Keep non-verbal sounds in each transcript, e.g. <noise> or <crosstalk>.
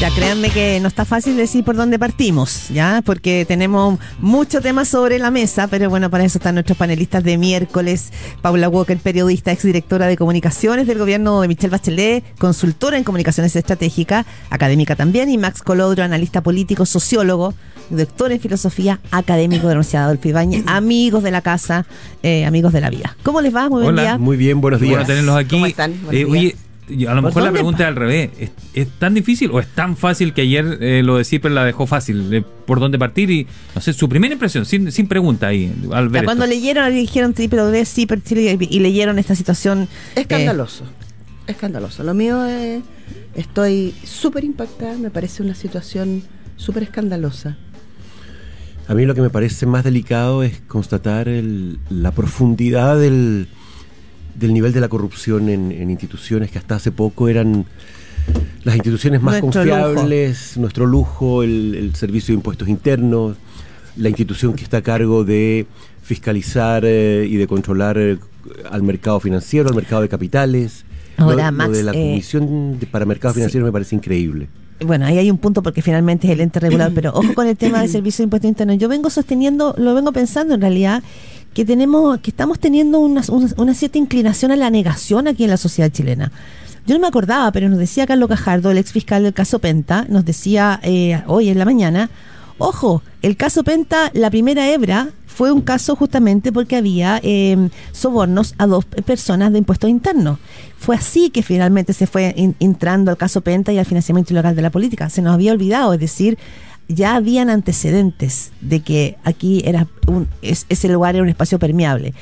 Ya créanme que no está fácil decir por dónde partimos, ¿ya? Porque tenemos muchos temas sobre la mesa, pero bueno, para eso están nuestros panelistas de miércoles. Paula Walker, periodista, exdirectora de comunicaciones del gobierno de Michelle Bachelet, consultora en comunicaciones estratégicas, académica también, y Max Colodro, analista político, sociólogo, doctor en filosofía, académico de la Universidad Adolfo Ibañez, <coughs> amigos de la casa, eh, amigos de la vida. ¿Cómo les va? Muy buen Hola, día. Muy bien, buenos días. Bueno tenerlos aquí. ¿Cómo están? Buenos Eh, días. oye, y a lo ¿Por mejor la pregunta es al revés. ¿Es, es tan difícil o es tan fácil que ayer eh, lo de Cipre la dejó fácil? Eh, ¿Por dónde partir? Y, no sé, su primera impresión, sin, sin pregunta ahí, al ver Ya cuando esto. leyeron, dijeron sí, pero de sí, pero Chile, y leyeron esta situación. eh, Escandaloso. Escandaloso. Lo mío es. Estoy súper impactada. Me parece una situación súper escandalosa. A mí lo que me parece más delicado es constatar el- la profundidad del, del nivel de la corrupción en, en instituciones que hasta hace poco eran las instituciones más Nuestro confiables, nuestro lujo, el, el Servicio de Impuestos Internos, la institución que está a cargo de fiscalizar eh, y de controlar eh, al mercado financiero, al mercado de capitales. Ahora, lo, lo Max, de la eh, Comisión para Mercados sí. Financieros me parece increíble. Bueno, ahí hay un punto porque finalmente es el ente regulador, <clears throat> pero ojo con el tema del servicio de impuestos internos. Yo vengo sosteniendo, lo vengo pensando en realidad, que tenemos, que estamos teniendo una, cierta inclinación a la negación aquí en la sociedad chilena. Yo no me acordaba, pero nos decía Carlos Cajardo, el ex fiscal del caso Penta, nos decía eh, hoy en la mañana, ojo, el caso Penta, la primera hebra, fue un caso justamente porque había eh, sobornos a dos personas de impuestos internos. Fue así que finalmente se fue entrando al caso Penta y al financiamiento ilegal de la política. Se nos había olvidado, es decir, ya habían antecedentes de que aquí era un, es- ese lugar era un espacio permeable.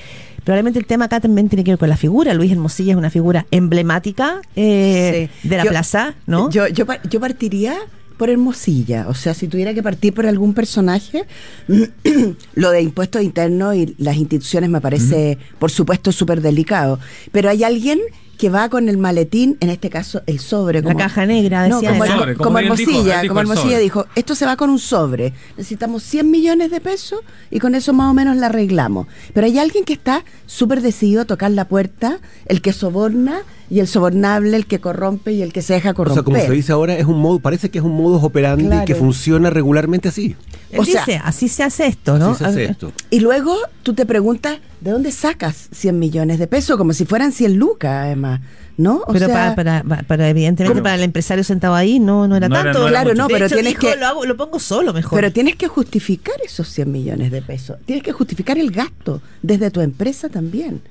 Probablemente el tema acá también tiene que ver con la figura. Luis Hermosilla es una figura emblemática eh, Sí. de la Yo- plaza, ¿no? Yo, yo, yo partiría por Hermosilla. O sea, si tuviera que partir por algún personaje, <clears throat> lo de impuestos internos y las instituciones me parece, por supuesto, súper delicado. Pero hay alguien que va con el maletín, en este caso el sobre. La caja negra, No, decía como, el- Sobre, como como dijo, Hermosilla, dijo como Hermosilla dijo, esto se va con un sobre. Necesitamos 100 millones de pesos y con eso más o menos la arreglamos. Pero hay alguien que está súper decidido a tocar la puerta, el que soborna y el sobornable, el que corrompe y el que se deja O corromper. sea, como se dice ahora, es un modo, parece que es un modus operandi Claro. que funciona regularmente así. Él o sea- dice, así se hace esto, ¿no? Así se hace esto. Y luego tú te preguntas, ¿de dónde sacas 100 millones de pesos? Como si fueran 100 lucas, además, ¿no? O pero sea, para, para, para, evidentemente ¿Cómo? para el empresario sentado ahí no, no era No era- tanto. no era Claro, no, De pero hecho, tienes dijo, que- Lo, hago- lo pongo solo mejor. Pero tienes que justificar esos 100 millones de pesos. Tienes que justificar el gasto desde tu empresa también.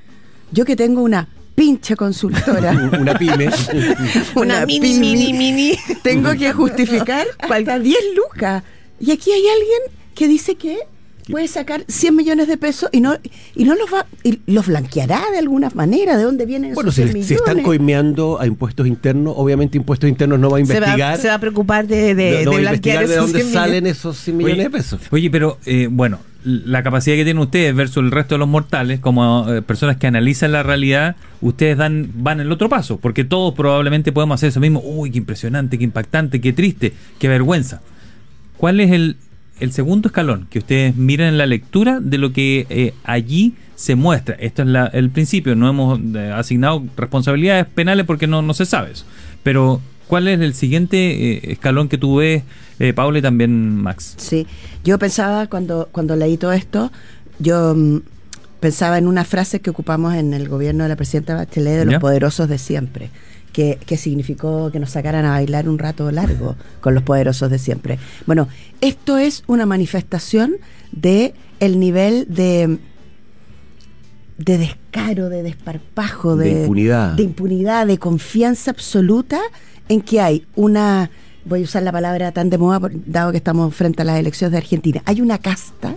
Yo que tengo una pinche consultora, <laughs> Una pyme. <laughs> Una mini, mini, mini. tengo que justificar <laughs> hasta 10 lucas. Y aquí hay alguien que dice que puede sacar 100 millones de pesos y no y no los va y los blanqueará de alguna manera. ¿De dónde vienen Bueno, esos si, 100 si millones? están coimeando a impuestos internos, obviamente impuestos internos no va a se, investigar. va, se va a preocupar de, de, no de blanquear investigar de esos dónde 100 salen millones. esos 100 millones de pesos. Oye, pero eh, bueno, la capacidad que tienen ustedes versus el resto de los mortales, como eh, personas que analizan la realidad, ustedes dan van el otro paso, porque todos probablemente podemos hacer eso mismo. Uy, qué impresionante, qué impactante, qué triste, qué vergüenza. ¿Cuál es el, el segundo escalón que ustedes miran en la lectura de lo que eh, allí se muestra? Esto es la- el principio, no hemos eh, asignado responsabilidades penales porque no, no se sabe eso. Pero, ¿cuál es el siguiente eh, escalón que tú ves, eh, Paula, y también Max? Sí, yo pensaba cuando, cuando leí todo esto, yo mm, pensaba en una frase que ocupamos en el gobierno de la presidenta Bachelet de los ¿Ya? poderosos de siempre, que, que significó que nos sacaran a bailar un rato largo con los poderosos de siempre. Bueno, esto es una manifestación de el nivel de de descaro, de desparpajo, De de, impunidad. de impunidad, de confianza absoluta en que hay una, voy a usar la palabra tan de moda, dado que estamos frente a las elecciones de Argentina, hay una casta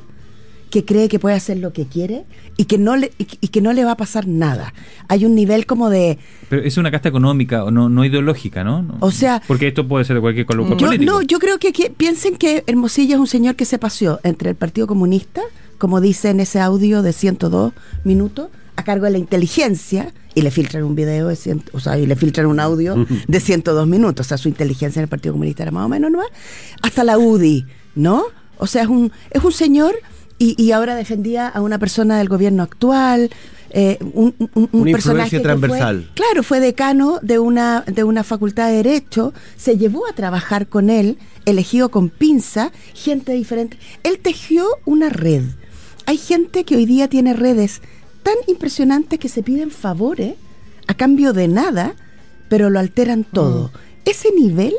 que cree que puede hacer lo que quiere y que no le, y, y que no le va a pasar nada. Hay un nivel como de, Pero es una casta económica, o no, no ideológica, ¿no? No. O sea- Porque esto puede ser de cualquier color yo, político. no, yo creo que, que piensen que Hermosilla es un señor que se paseó entre el Partido Comunista, como dice en ese audio de 102 minutos, a cargo de la inteligencia, y le filtran un video de 100, o sea, y le filtran un audio <laughs> de 102 minutos, o sea, su inteligencia en el Partido Comunista era más o menos nueva, hasta la UDI, ¿no? O sea, es un, es un señor y, y ahora defendía a una persona del gobierno actual, eh, un, un- un Una personaje influencia que transversal. fue- claro, fue decano de una, de una facultad de Derecho, se llevó a trabajar con él, elegido con pinza, gente diferente. Él tejió una red. Hay gente que hoy día tiene redes tan impresionantes que se piden favores a cambio de nada, pero lo alteran todo. Ese nivel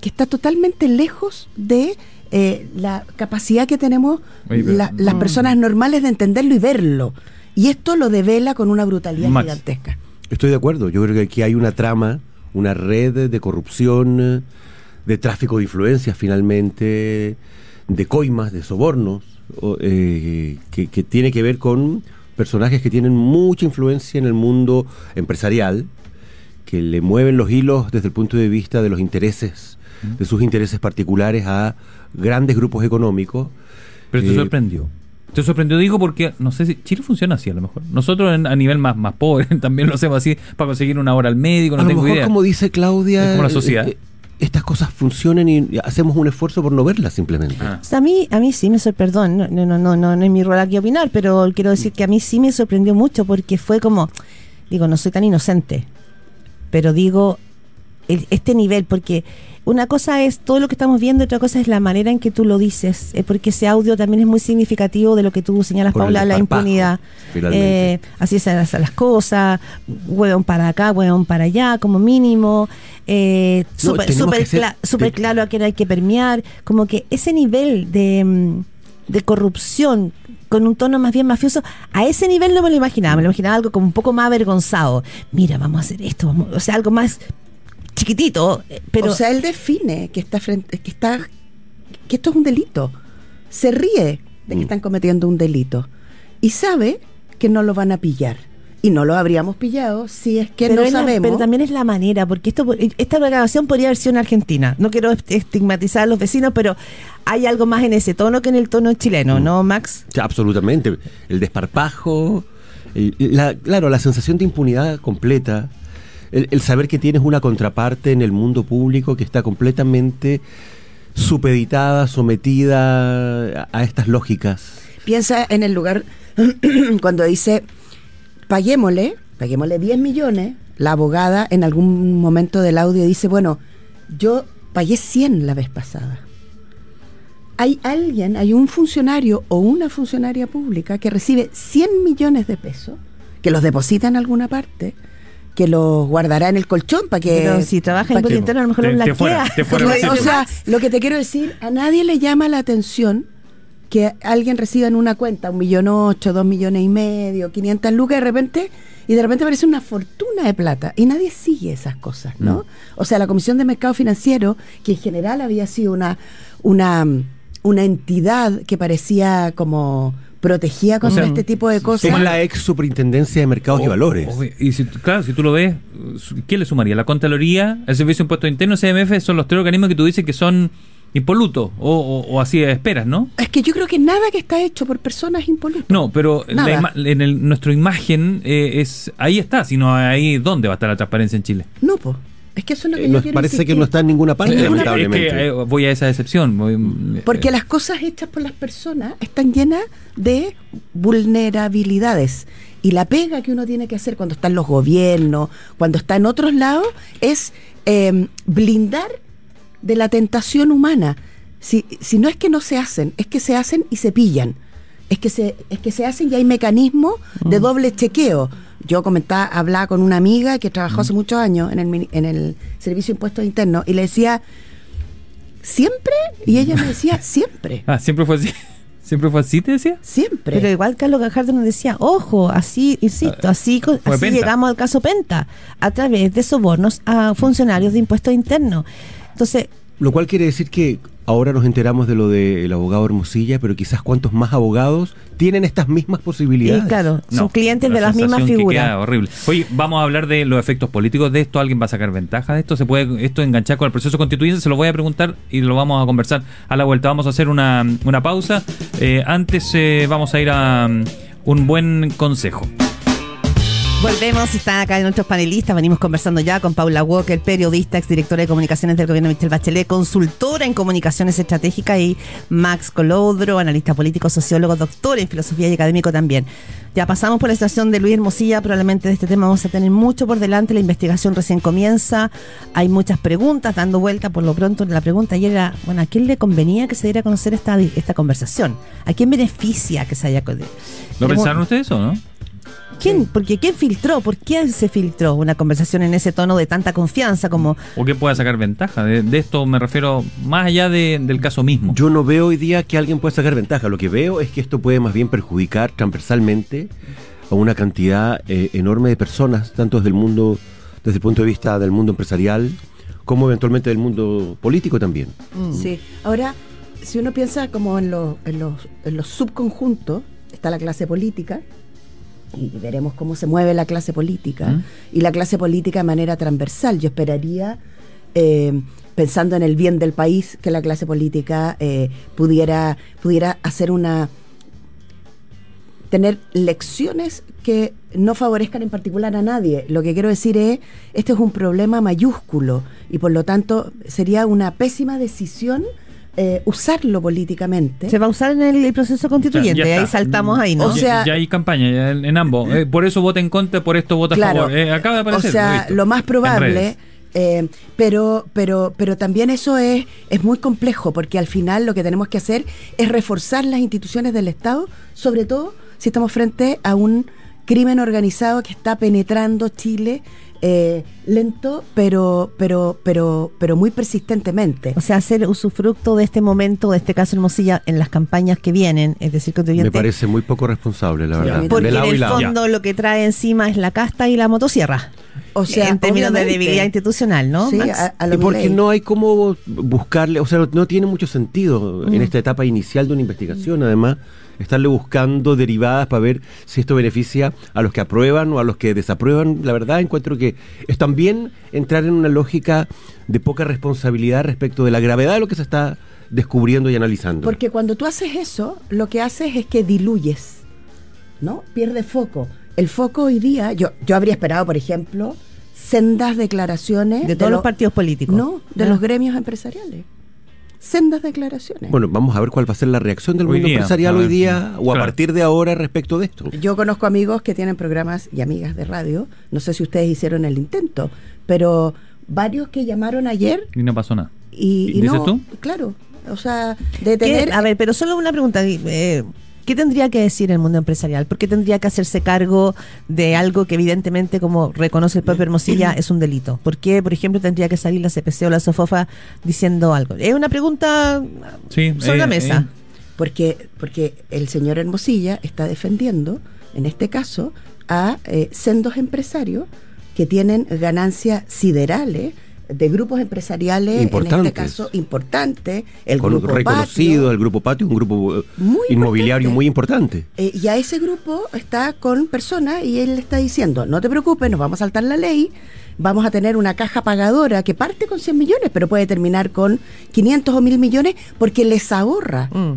que está totalmente lejos de eh, la capacidad que tenemos Oye, pero- la- las personas normales de entenderlo y verlo. Y esto lo devela con una brutalidad Max. gigantesca. Estoy de acuerdo. Yo creo que aquí hay una trama, una red de corrupción, de tráfico de influencias finalmente, de coimas, de sobornos, eh, que, que tiene que ver con personajes que tienen mucha influencia en el mundo empresarial, que le mueven los hilos desde el punto de vista de los intereses, de sus intereses particulares a grandes grupos económicos. Pero te Eh, sorprendió. Te sorprendió, digo, porque no sé si Chile funciona así a lo mejor. Nosotros en- a nivel más, más pobre <laughs> también lo hacemos así para conseguir una hora al médico, no a lo tengo mejor, idea. como dice Claudia, Es como la eh, sociedad. eh, estas cosas funcionan y hacemos un esfuerzo por no verlas simplemente. Ah. O sea, a mí, a mí sí me sorprendió, perdón, no, no, no, no, no es mi rol aquí opinar, pero quiero decir que a mí sí me sorprendió mucho porque fue como, digo, no soy tan inocente, pero digo, el- este nivel, porque una cosa es todo lo que estamos viendo, otra cosa es la manera en que tú lo dices, eh, porque ese audio también es muy significativo de lo que tú señalas, Por Paula, la impunidad. Eh, así se hacen las cosas, hueón para acá, hueón para allá, como mínimo. Eh, No, súper cla- te- claro a quién hay que permear, como que ese nivel de, mm, de corrupción con un tono más bien mafioso, a ese nivel no me lo imaginaba, me lo imaginaba algo como un poco más avergonzado. Mira, vamos a hacer esto, vamos, o sea, algo más chiquitito, eh, pero o sea, él define que está frente, que está, que esto es un delito. Se ríe de que Mm. están cometiendo un delito y sabe que no lo van a pillar. Y no lo habríamos pillado si es que pero no es la- sabemos. pero también es la manera, porque esto esta grabación podría haber sido en Argentina. No quiero est- estigmatizar a los vecinos, pero hay algo más en ese tono que en el tono chileno, Mm. ¿no, Max? Sí, absolutamente. El desparpajo, el- la- claro, la sensación de impunidad completa, el, saber que tienes una contraparte en el mundo público que está completamente supeditada, sometida a, a estas lógicas. Piensa en el lugar <clears throat> cuando dice, paguémosle, paguémosle 10 millones, la abogada en algún momento del audio dice, bueno, yo pagué 100 la vez pasada. Hay alguien, hay un funcionario o una funcionaria pública que recibe 100 millones de pesos, que los deposita en alguna parte, que los guardará en el colchón para que... Pero si trabaja en que- interno, a lo mejor Te- lo te fuera, fuera <laughs> o sea, lo que te quiero decir, a nadie le llama la atención que alguien reciba en una cuenta un millón ocho, dos millones y medio, 500 lucas de repente, y de repente aparece una fortuna de plata, y nadie sigue esas cosas, ¿no? Mm. O sea, la Comisión de Mercado Financiero, que en general había sido una, una, una entidad que parecía como protegida contra sea, este tipo de cosas. Es la ex superintendencia de mercados y Oh, valores. obvio. Y si, claro, si tú lo ves, ¿quién le sumaría? La Contraloría, el Servicio de Impuestos Internos, CMF, son los tres organismos que tú dices que son impolutos, o, o- o así esperas, ¿no? Es que yo creo que nada que está hecho por personas impolutas. No, pero la ima- en el, nuestra imagen eh, es ahí está, sino ahí dónde va a estar la transparencia en Chile. No, pues. Es que eso es lo que Eh, yo nos quiero parece que no está en ninguna parte, lamentablemente. Es que, eh, voy a esa excepción. voy- Porque eh, las cosas hechas por las personas están llenas de vulnerabilidades. Y la pega que uno tiene que hacer cuando está en los gobiernos, cuando está en otros lados, es eh, blindar de la tentación humana. Si, si no es que no se hacen, es que se hacen y se pillan. Es que se, es que se hacen y hay mecanismos de doble chequeo. Yo comentaba, hablaba con una amiga que trabajó hace muchos años en el, mini- en el Servicio de Impuestos Internos y le decía, ¿siempre? Y ella me decía, <laughs> siempre, Ah, siempre fue así. ¿Siempre fue así, te decía? siempre. Pero igual Carlos Gajardo nos decía, ojo, así, insisto, así, Fue así Penta. llegamos al caso Penta, a través de sobornos a funcionarios de impuestos internos. Entonces, Lo cual quiere decir que ahora nos enteramos de lo del abogado Hermosilla, pero quizás cuántos más abogados tienen estas mismas y posibilidades. claro, son No, clientes la de las mismas sensación que queda figuras. horrible. Oye, vamos a hablar de los efectos políticos de esto. ¿Alguien va a sacar ventaja de esto? ¿Se puede esto enganchar con el proceso constituyente? Se lo voy a preguntar y lo vamos a conversar a la vuelta. Vamos a hacer una, una pausa. Eh, antes eh, vamos a ir a um, un buen consejo. Volvemos, están acá nuestros panelistas, venimos conversando ya con Paula Walker, periodista, exdirectora de comunicaciones del gobierno de Michelle Bachelet, consultora en comunicaciones estratégicas y Max Colodro, analista político, sociólogo, doctor en filosofía y académico también. Ya pasamos por la situación de Luis Hermosilla, probablemente de este tema vamos a tener mucho por delante, la investigación recién comienza, hay muchas preguntas dando vuelta, por lo pronto la pregunta ayer era, bueno, ¿a quién le convenía que se diera a conocer esta, esta conversación? ¿A quién beneficia que se haya... ¿Lo pensaron ustedes o no? ¿Quién? Porque ¿quién filtró? ¿Por qué se filtró una conversación en ese tono de tanta confianza como... ¿O qué pueda sacar ventaja? De, esto me refiero más allá del caso mismo. Yo no veo hoy día que alguien pueda sacar ventaja. Lo que veo es que esto puede más bien perjudicar transversalmente a una cantidad eh, enorme de personas, tanto desde el mundo, desde el punto de vista del mundo empresarial, como eventualmente del mundo político también. Mm. Sí. Ahora, si uno piensa como en los, en los, en los subconjuntos, está la clase política, y veremos cómo se mueve la clase política ¿Mm? y la clase política de manera transversal. Yo esperaría, eh, pensando en el bien del país, que la clase política eh, pudiera, pudiera hacer una tener lecciones que no favorezcan en particular a nadie. Lo que quiero decir es, este es un problema mayúsculo y por lo tanto sería una pésima decisión eh, usarlo políticamente. Se va a usar en el, proceso constituyente, ahí saltamos ahí, ¿no? O sea, ya, hay campaña en, ambos. Eh, por eso vota en contra, por esto vota a favor. Eh, acaba de aparecer. O sea, lo, más probable. pero, pero, pero también eso es, es muy complejo, porque al final lo que tenemos que hacer es reforzar las instituciones del Estado, sobre todo si estamos frente a un crimen organizado que está penetrando Chile eh, lento, pero, pero, pero, pero muy persistentemente. O sea, hacer usufructo de este momento, de este caso Hermosilla, en las campañas que vienen, es decir, Me parece muy poco responsable, la verdad. Porque en el fondo lo que trae encima es la casta y la motosierra. O sea, en términos de debilidad institucional, ¿no? Sí, y porque no hay cómo buscarle, o sea, no tiene mucho sentido en mm. esta etapa inicial de una investigación, además estarle buscando derivadas para ver si esto beneficia a los que aprueban o a los que desaprueban. La verdad encuentro que es también entrar en una lógica de poca responsabilidad respecto de la gravedad de lo que se está descubriendo y analizando. Porque cuando tú haces eso, lo que haces es que diluyes, ¿no? Pierde foco. El foco hoy día, yo, yo habría esperado, por ejemplo, sendas declaraciones. De todos los partidos políticos. No, de los gremios empresariales sendas declaraciones. Bueno, vamos a ver cuál va a ser la reacción del mundo empresarial hoy día o a partir de ahora respecto de esto. Yo conozco amigos que tienen programas y amigas de radio, no sé si ustedes hicieron el intento, pero varios que llamaron ayer... Y no pasó nada. Y, ¿Dices tú? Claro, o sea, de tener... A ver, pero solo una pregunta. Eh, ¿Qué tendría que decir el mundo empresarial? ¿Por qué tendría que hacerse cargo de algo que evidentemente, como reconoce el propio Hermosilla, es un delito? ¿Por qué, por ejemplo, tendría que salir la CPC o la SOFOFA diciendo algo? Es una pregunta sobre la eh, mesa. Eh. Porque, porque el señor Hermosilla está defendiendo, en este caso, a eh, sendos empresarios que tienen ganancias siderales de grupos empresariales, en este caso importante, el grupo reconocido, el grupo Patio, un grupo eh, inmobiliario muy importante. Eh, y a ese grupo está con personas y él le está diciendo, no te preocupes, nos vamos a saltar la ley, vamos a tener una caja pagadora que parte con 100 millones, pero puede terminar con 500 o 1000 millones porque les ahorra mm.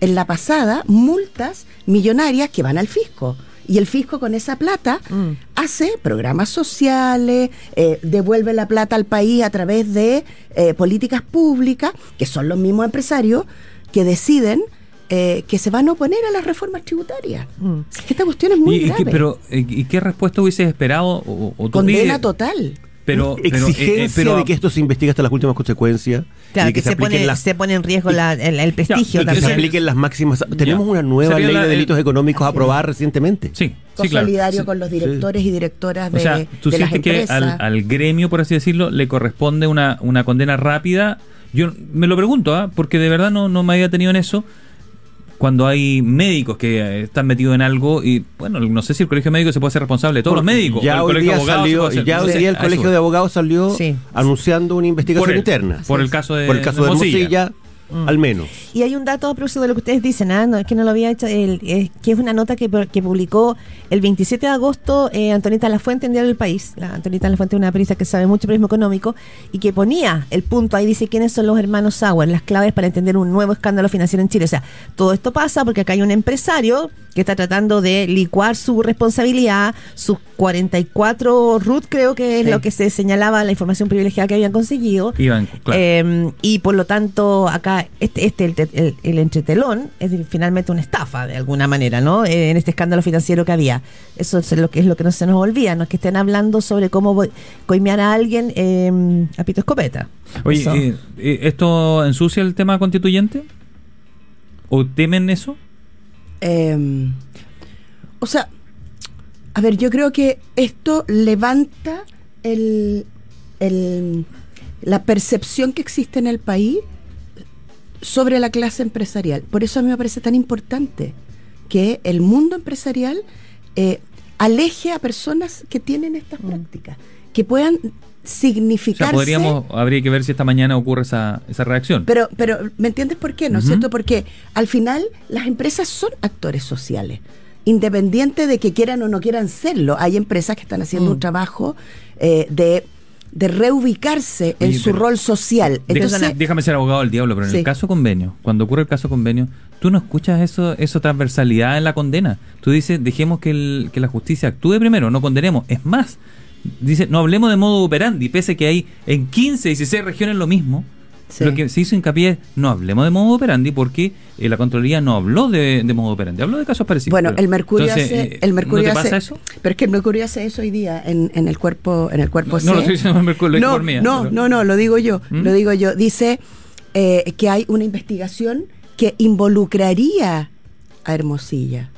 en la pasada multas millonarias que van al fisco y el fisco con esa plata mm. hace programas sociales, eh, devuelve la plata al país a través de eh, políticas públicas, que son los mismos empresarios que deciden eh, que se van a oponer a las reformas tributarias. Mm. esta cuestión es muy grave. pero, ¿y qué respuesta hubieses esperado? O, Condena total. Pero, <laughs> exigencia de que esto se investigue hasta las últimas consecuencias. Claro, que, se, pone, se pone en riesgo el, prestigio Que se apliquen las máximas. Tenemos una nueva ley de delitos económicos aprobada recientemente. Sí. Sí, solidario con los directores y directoras de, o sea, tú sientes que al, gremio, por así decirlo, le corresponde una, una condena rápida. Yo me lo pregunto, ¿ah? porque de verdad no, no me había tenido en eso cuando hay médicos que eh, están metidos en algo y bueno, no sé si el colegio médico se puede ser responsable de todos los médicos. Ya hoy día, salió, ya hoy día el colegio de abogados salió anunciando una investigación interna. Por el caso de, por el caso de, Hermosilla Mm. Al menos. Y hay un dato a propósito de lo que ustedes dicen, ¿ah? no, es que no lo había hecho, el, que es una nota que, que publicó el 27 de agosto eh, Antonita Lafuente en Diario del País. La Antonita Lafuente es una periodista que sabe mucho de periodismo económico y que ponía el punto ahí, dice quiénes son los hermanos Sauer, las claves para entender un nuevo escándalo financiero en Chile. O sea, todo esto pasa porque acá hay un empresario que está tratando de licuar su responsabilidad, sus 44 RUT creo que es Sí. lo que se señalaba la información privilegiada que habían conseguido. Iban, claro. Eh, y por lo tanto, acá, este, este el, el, el entretelón es finalmente una estafa de alguna manera, ¿no? Eh, en este escándalo financiero que había. Eso es lo que es lo que no se nos olvida, no es que estén hablando sobre cómo coimear a alguien eh, a pito escopeta. Oye, eh, eh, ¿esto ensucia el tema constituyente? ¿O temen eso? Eh, o sea, a ver, yo creo que esto levanta el, el- la percepción que existe en el país sobre la clase empresarial. Por eso a mí me parece tan importante que el mundo empresarial eh, aleje a personas que tienen estas prácticas, que puedan O significarse. sea, podríamos, habría que ver si esta mañana ocurre esa, esa reacción. Pero, pero, ¿me entiendes por qué? ¿No es cierto? Porque al final las empresas son actores sociales, independiente de que quieran o no quieran serlo. Hay empresas que están haciendo Mm. un trabajo eh, de, de reubicarse en su rol social. Entonces, déjame ser abogado del diablo, pero en Sí. el caso convenio, cuando ocurre el caso convenio, tú no escuchas eso, eso transversalidad en la condena. Tú dices, dejemos que, el- que la justicia actúe primero, no condenemos. Es más, dice, no hablemos de modo operandi, pese que hay en 15, 16 regiones lo mismo. Sí. Lo que se hizo hincapié es, no hablemos de modo operandi porque eh, la Contraloría no habló de, de modo operandi, habló de casos parecidos. bueno, Pero- el Mercurio entonces, hace, eh, el Mercurio ¿No te hace- pasa eso? Pero es que el Mercurio hace eso hoy día en, en el cuerpo, en el cuerpo No, no lo estoy diciendo el Mercurio, lo no, por mí, ¿eh? no, Pero- no, no, lo digo yo, ¿Mm? lo digo yo. Dice eh, que hay una investigación que involucraría a Hermosilla.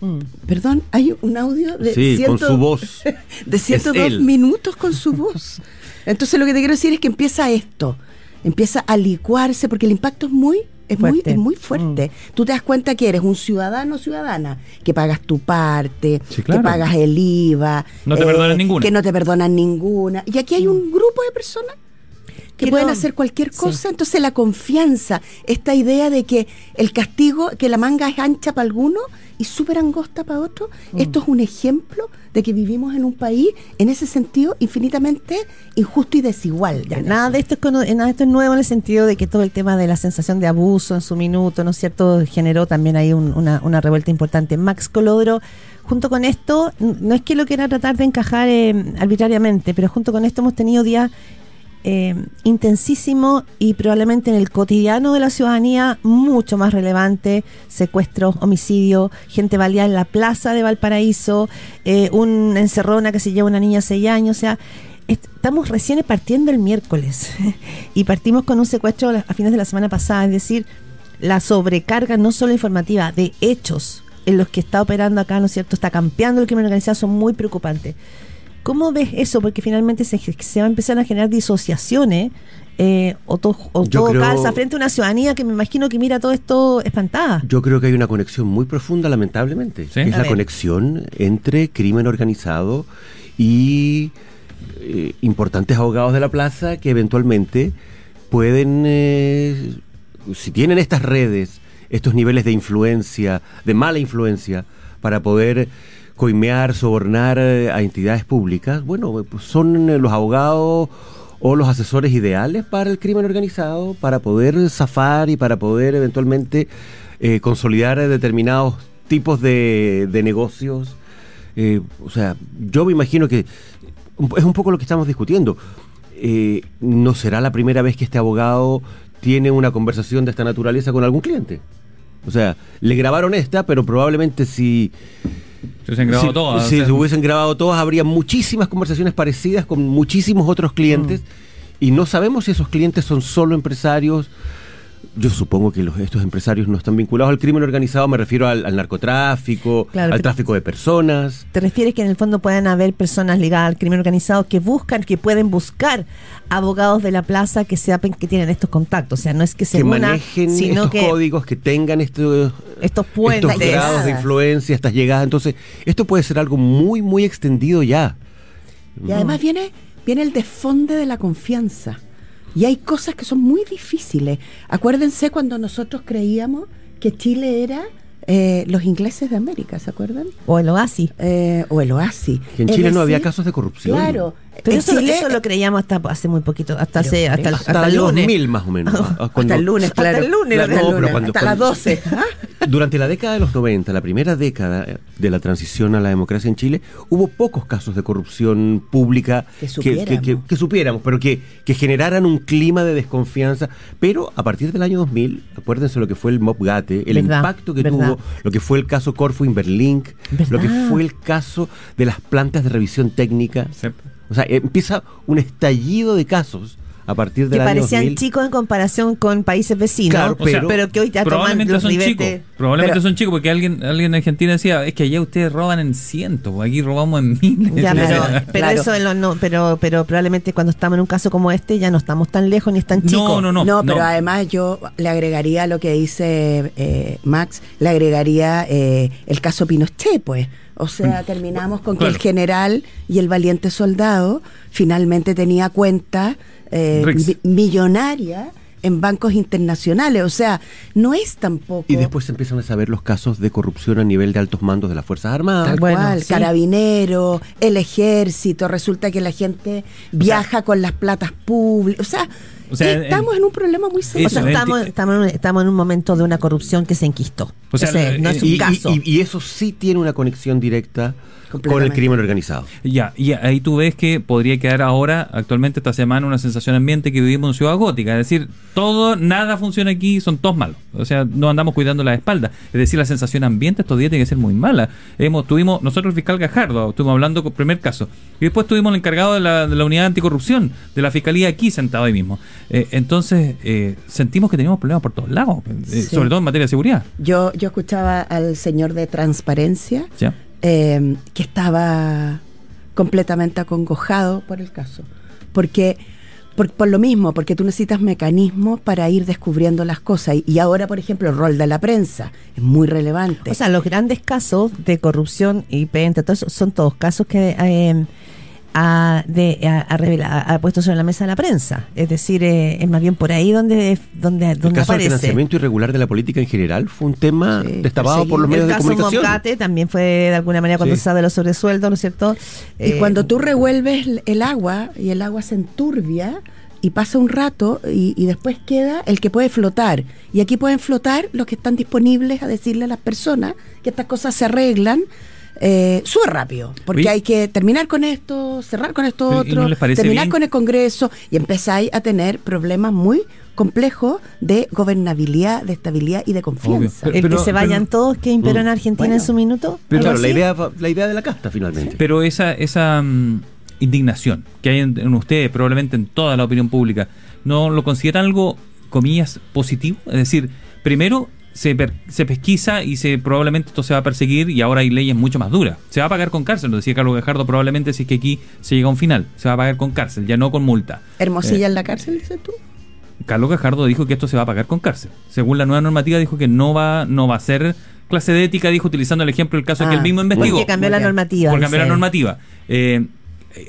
Mm. Perdón, hay un audio de, Sí, con su voz. <laughs> de 102 él. minutos con su voz. <laughs> Entonces lo que te quiero decir es que empieza esto, empieza a licuarse porque el impacto es muy es muy, Fuerte. es muy fuerte. Tú te das cuenta que eres un ciudadano o ciudadana, que pagas tu parte, Sí, claro. que pagas el IVA, No te perdonan ninguna. que no te perdonan ninguna. Y aquí hay un grupo de personas que Quiero- pueden hacer cualquier Sí. cosa. Entonces la confianza, esta idea de que el castigo, que la manga es ancha para algunos y súper angosta para otros, Mm. esto es un ejemplo de que vivimos en un país, en ese sentido, infinitamente injusto y desigual. Ya, nada de esto es nada de esto es nuevo en el sentido de que todo el tema de la sensación de abuso en su minuto, ¿no es cierto?, generó también ahí un- una, una revuelta importante. Max Colodro, junto con esto, no es que lo quiera tratar de encajar eh, arbitrariamente, pero junto con esto hemos tenido días eh, intensísimos y probablemente en el cotidiano de la ciudadanía mucho más relevante, secuestros, homicidios, gente baleada en la plaza de Valparaíso, eh, una encerrona que se lleva una niña seis años, o sea, estamos recién partiendo el miércoles <laughs> y partimos con un secuestro a fines de la semana pasada, es decir, la sobrecarga no solo informativa, de hechos en los que está operando acá, ¿no es cierto?, está campeando el crimen organizado, son muy preocupantes. ¿Cómo ves eso? Porque finalmente se, se va a empezar a generar disociaciones eh, o, to- o Yo todo creo- calza frente a una ciudadanía que me imagino que mira todo esto espantada. Yo creo que hay una conexión muy profunda, lamentablemente, Sí. que es A la ver. conexión entre crimen organizado y eh, importantes abogados de la plaza que eventualmente pueden, eh, si tienen estas redes, estos niveles de influencia, de mala influencia, para poder coimear, sobornar eh, a entidades públicas, bueno, pues son eh, los abogados o los asesores ideales para el crimen organizado, para poder zafar y para poder eventualmente eh, consolidar determinados tipos de, de negocios. O sea, yo me imagino que es un poco lo que estamos discutiendo. No será la primera vez que este abogado tiene una conversación de esta naturaleza con algún cliente. O sea, le grabaron esta, pero probablemente si, Se han grabado si, todas. si o sea, se hubiesen grabado todas, habría muchísimas conversaciones parecidas con muchísimos otros clientes. Y no sabemos si esos clientes son solo empresarios. Yo supongo que los, estos empresarios no están vinculados al crimen organizado, me refiero al, al narcotráfico, Claro, al tráfico de personas. ¿Te refieres que en el fondo puedan haber personas ligadas al crimen organizado que buscan, que pueden buscar abogados de la plaza que sepan que tienen estos contactos? O sea, no es que se que una, manejen sino estos que códigos, que tengan estos, estos puentes. estos grados de influencia, estas llegadas. Entonces, esto puede ser algo muy, muy extendido ya. Y además viene, viene el desfonde de la confianza. Y hay cosas que son muy difíciles. Acuérdense cuando nosotros creíamos que Chile era eh, los ingleses de América, ¿se acuerdan? O el oasis. Eh, o el oasis. Que en Chile no había casos de corrupción. Claro. Pero en eso, Chile- eso lo creíamos hasta hace muy poquito, hasta, hace, hasta, el- eso. hasta el lunes. 2000 más o menos. <laughs> Hasta el lunes, hasta claro. el lunes, Hasta, no, el lunes, cuando- hasta cuando- las 12. ¿ah? durante la década de los 90, la primera década de la transición a la democracia en Chile, hubo pocos casos de corrupción pública Que supiéramos. que- que supiéramos, pero que, que generaran un clima de desconfianza. Pero a partir del año 2000, acuérdense lo que fue el Mob Gate, el Verdad, impacto que verdad. tuvo, lo que fue el caso Corfu Inverlink, lo que Verdad. fue el caso de las plantas de revisión técnica. Sí. O sea, empieza un estallido de casos a partir que del año parecían 2000. chicos en comparación con países vecinos, Claro, O sea, pero, que hoy ya toman probablemente los son chicos. Probablemente Pero- son chicos porque alguien, alguien en Argentina decía, es que allá ustedes roban en cientos, pues aquí robamos en miles. Ya, <laughs> pero, Claro, pero claro. eso en lo- no, pero, pero probablemente cuando estamos en un caso como este ya no estamos tan lejos ni tan chicos. no, no, no, No, pero además yo le agregaría lo que dice eh, Max, le agregaría eh, el caso Pinochet, pues. O sea, terminamos con que el general y el valiente soldado finalmente tenía cuenta eh. En bancos internacionales. O sea, no es tampoco... Y después se empiezan a saber los casos de corrupción a nivel de altos mandos de las Fuerzas Armadas. Tal Bueno, cual, sí. carabinero, el ejército, resulta que la gente viaja con las platas públicas. O sea, O sea, estamos en, un problema muy serio. O sea, estamos, estamos, en un- estamos en un momento de una corrupción que se enquistó. O sea, Ese no eh, es un y, y- caso. y- y eso sí tiene una conexión directa con el crimen organizado. Ya, y ahí tú ves que podría quedar ahora, actualmente esta semana, una sensación ambiente que vivimos en Ciudad Gótica. Es decir, todo, nada funciona aquí, son todos malos. O sea, no andamos cuidando la espalda. Es decir, la sensación ambiente estos días tiene que ser muy mala. Hemos, tuvimos, nosotros el fiscal Gajardo, estuvimos hablando con primer caso. Y después tuvimos el encargado de la, de la unidad anticorrupción, de la fiscalía aquí sentado ahí mismo. Eh, entonces, eh, sentimos que tenemos problemas por todos lados, eh, Sí. sobre todo en materia de seguridad. Yo, yo escuchaba al señor de transparencia ¿Ya? Eh, que estaba completamente acongojado por el caso. Porque, por, por lo mismo, porque tú necesitas mecanismos para ir descubriendo las cosas. Y, ahora, por ejemplo, el rol de la prensa es muy relevante. O sea, los grandes casos de corrupción y penta, son todos casos que eh, ha, de, ha, ha revela- ha puesto sobre la mesa la prensa. Es decir, eh, es más bien por ahí donde, donde, El donde caso del aparece. financiamiento irregular de la política en general fue un tema Sí, destapado por los medios El de caso comunicación. También fue de alguna manera cuando Sí. se sabe los sobresueldos, ¿no es cierto? Y Eh, cuando tú revuelves el- el agua y el agua se enturbia y pasa un rato y, y después queda el que puede flotar. Y aquí pueden flotar los que están disponibles a decirle a las personas que estas cosas se arreglan. Eh, súper rápido, porque hay que terminar con esto, cerrar con esto Pero, ¿y otro, no terminar bien? con el Congreso y empezáis a tener problemas muy complejos de gobernabilidad, de estabilidad y de confianza. Obvio. el pero- que se vayan pero- todos que imperó en Mm. Argentina Bueno. en su minuto. Pero ¿Algo claro, la idea, la idea de la casta finalmente. Pero esa, esa mm, indignación que hay en, en ustedes, probablemente en toda la opinión pública, ¿no lo consideran algo, comillas, positivo? Es decir, primero se, per- se pesquisa y se probablemente esto se va a perseguir y ahora hay leyes mucho más duras. Se va a pagar con cárcel, lo decía Carlos Gajardo, probablemente si es que aquí se llega a un final, se va a pagar con cárcel, ya no con multa. Hermosilla Eh, en la cárcel, dices tú. Carlos Gajardo dijo que esto se va a pagar con cárcel. Según la nueva normativa dijo que no va, no va a ser clase de ética, dijo utilizando el ejemplo del caso que Ah, él mismo investigó. Porque cambió la normativa. por cambiar la normativa. Eh,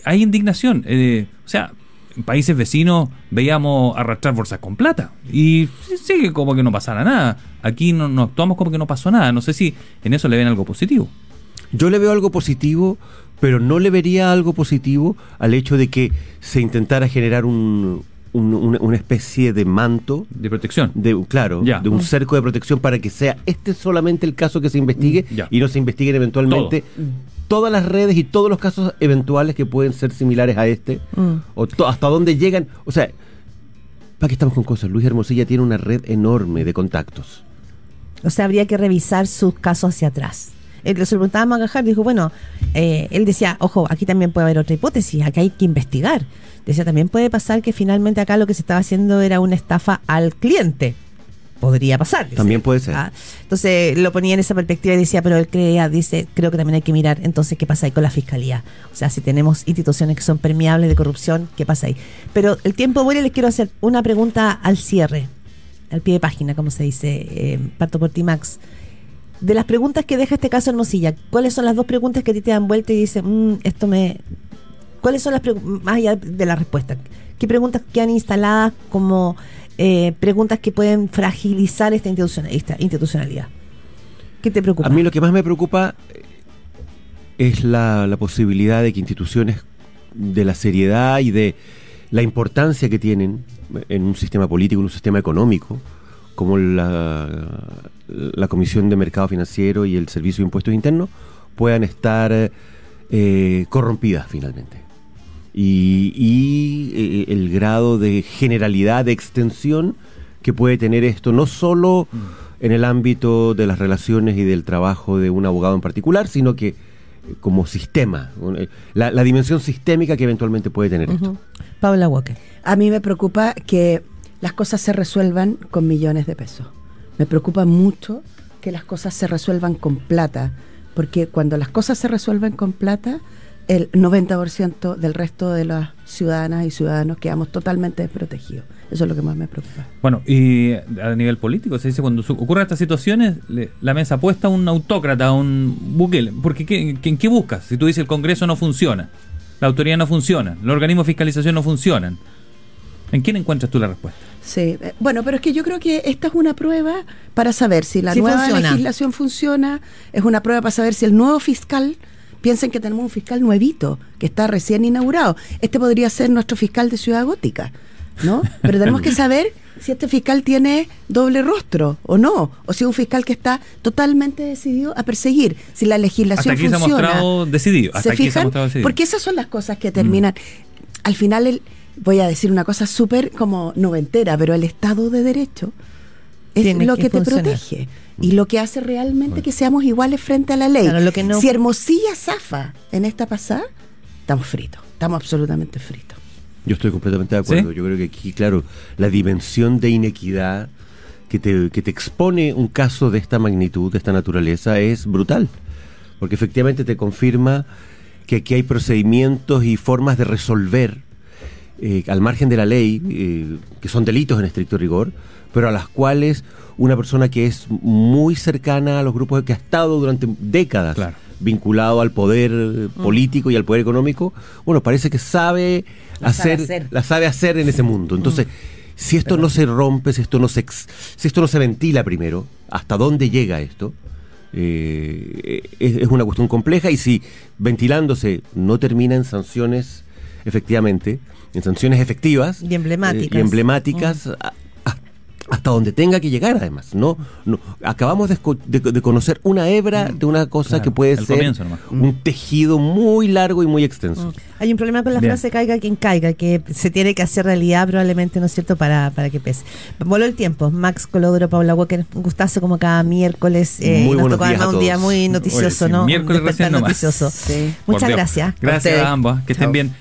hay indignación. eh, o sea, en países vecinos veíamos arrastrar bolsas con plata. Y sí, sigue como que no pasara nada. Aquí no, no actuamos como que no pasó nada. No sé si en eso le ven algo positivo. Yo le veo algo positivo, pero no le vería algo positivo al hecho de que se intentara generar un, un- una, una especie de manto, De protección. de claro, Ya. de un cerco de protección para que sea este solamente el caso que se investigue Mm, ya. y no se investiguen eventualmente todas las redes y todos los casos eventuales que pueden ser similares a este, Mm. o to- hasta dónde llegan. O sea, ¿para qué estamos con cosas? Luis Hermosilla tiene una red enorme de contactos. O sea, habría que revisar sus casos hacia atrás. Se lo preguntábamos a Gajar dijo, bueno, eh, él decía, ojo, aquí también puede haber otra hipótesis, aquí hay que investigar. Decía, también puede pasar que finalmente acá lo que se estaba haciendo era una estafa al cliente. Podría pasar. dice. También puede ser. Ah, entonces lo ponía en esa perspectiva y decía, pero él creía, dice, creo que también hay que mirar entonces qué pasa ahí con la fiscalía. O sea, si tenemos instituciones que son permeables de corrupción, ¿qué pasa ahí? Pero el tiempo y les quiero hacer una pregunta al cierre, al pie de página, como se dice, eh, parto por ti, Max. De las preguntas que deja este caso Hermosilla, ¿cuáles son las dos preguntas que a ti te dan vuelta y dicen, "Mm, esto me... ¿Cuáles son las preguntas, más allá de la respuesta? ¿Qué preguntas quedan instaladas como eh, preguntas que pueden fragilizar esta, esta institucionalidad? ¿Qué te preocupa? A mí lo que más me preocupa eh, es la, la posibilidad de que instituciones de la seriedad y de la importancia que tienen en un sistema político, en un sistema económico, como la, la Comisión de Mercado Financiero y el Servicio de Impuestos Internos puedan estar eh, corrompidas finalmente. Y, y, eh, el grado de generalidad, de extensión que puede tener esto, no solo en el ámbito de las relaciones y del trabajo de un abogado en particular, sino que como sistema, eh, la, la dimensión sistémica que eventualmente puede tener esto. Paula Walker. A mí me preocupa que las cosas se resuelvan con millones de pesos. Me preocupa mucho que las cosas se resuelvan con plata, porque cuando las cosas se resuelven con plata, el 90% del resto de las ciudadanas y ciudadanos quedamos totalmente desprotegidos. Eso es lo que más me preocupa. Bueno, y a nivel político se dice cuando su- ocurren estas situaciones, le- la mesa apuesta a un autócrata, a un Bukele. Porque ¿qué, qué- ¿qué buscas? Si tú dices el Congreso no funciona, la autoridad no funciona, los organismos de fiscalización no funcionan, ¿en quién encuentras tú la respuesta? Sí, eh, bueno, pero es que yo creo que esta es una prueba para saber si la nueva funciona. legislación funciona, es una prueba para saber si el nuevo fiscal, piensen que tenemos un fiscal nuevito, que está recién inaugurado. Este podría ser nuestro fiscal de Ciudad Gótica, ¿no? Pero tenemos que saber si este fiscal tiene doble rostro o no, o si es un fiscal que está totalmente decidido a perseguir, si la legislación Hasta aquí se ha funciona. mostrado decidido. Hasta ¿Se aquí se ha fijan? mostrado decidido. Porque esas son las cosas que terminan. Al final, el, voy a decir una cosa súper como noventera, pero el Estado de Derecho es Tiene lo que que, te funcionar. protege y lo que hace realmente que seamos iguales frente a la ley. Claro, lo que no- Si Hermosilla zafa en esta pasada, estamos fritos, estamos absolutamente fritos. Yo estoy completamente de acuerdo. ¿Sí? Yo creo que aquí, claro, la dimensión de inequidad que te, que te expone un caso de esta magnitud, de esta naturaleza, es brutal. Porque efectivamente te confirma que aquí hay procedimientos y formas de resolver eh, al margen de la ley, eh, que son delitos en estricto rigor, pero a las cuales una persona que es muy cercana a los grupos que ha estado durante décadas Claro. vinculado al poder eh, político y al poder económico, bueno, parece que sabe La sabe hacer, la sabe hacer en ese mundo. Entonces, si esto no se rompe, si esto no se, ex- si esto no se ventila primero, ¿hasta dónde llega esto? Eh, es, es una cuestión compleja y si ventilándose no termina en sanciones, efectivamente, en sanciones efectivas Y emblemáticas. eh, y emblemáticas a- hasta donde tenga que llegar además no, no acabamos de, esco- de- de conocer una hebra de una cosa Claro, que puede ser comienzo un tejido muy largo y muy extenso Hay un problema con la Bien. frase caiga quien caiga, que se tiene que hacer realidad probablemente, ¿no es cierto?, para, para que pese. Voló el tiempo. Max Colodro, Paula Walker, un gustazo como cada miércoles. eh, Muy y nos tocó días además a un día muy noticioso, Oye, sí, ¿no? Miércoles recién noticioso. Sí. Por Muchas Dios. gracias. Gracias a ambos. Que estén Chao. bien.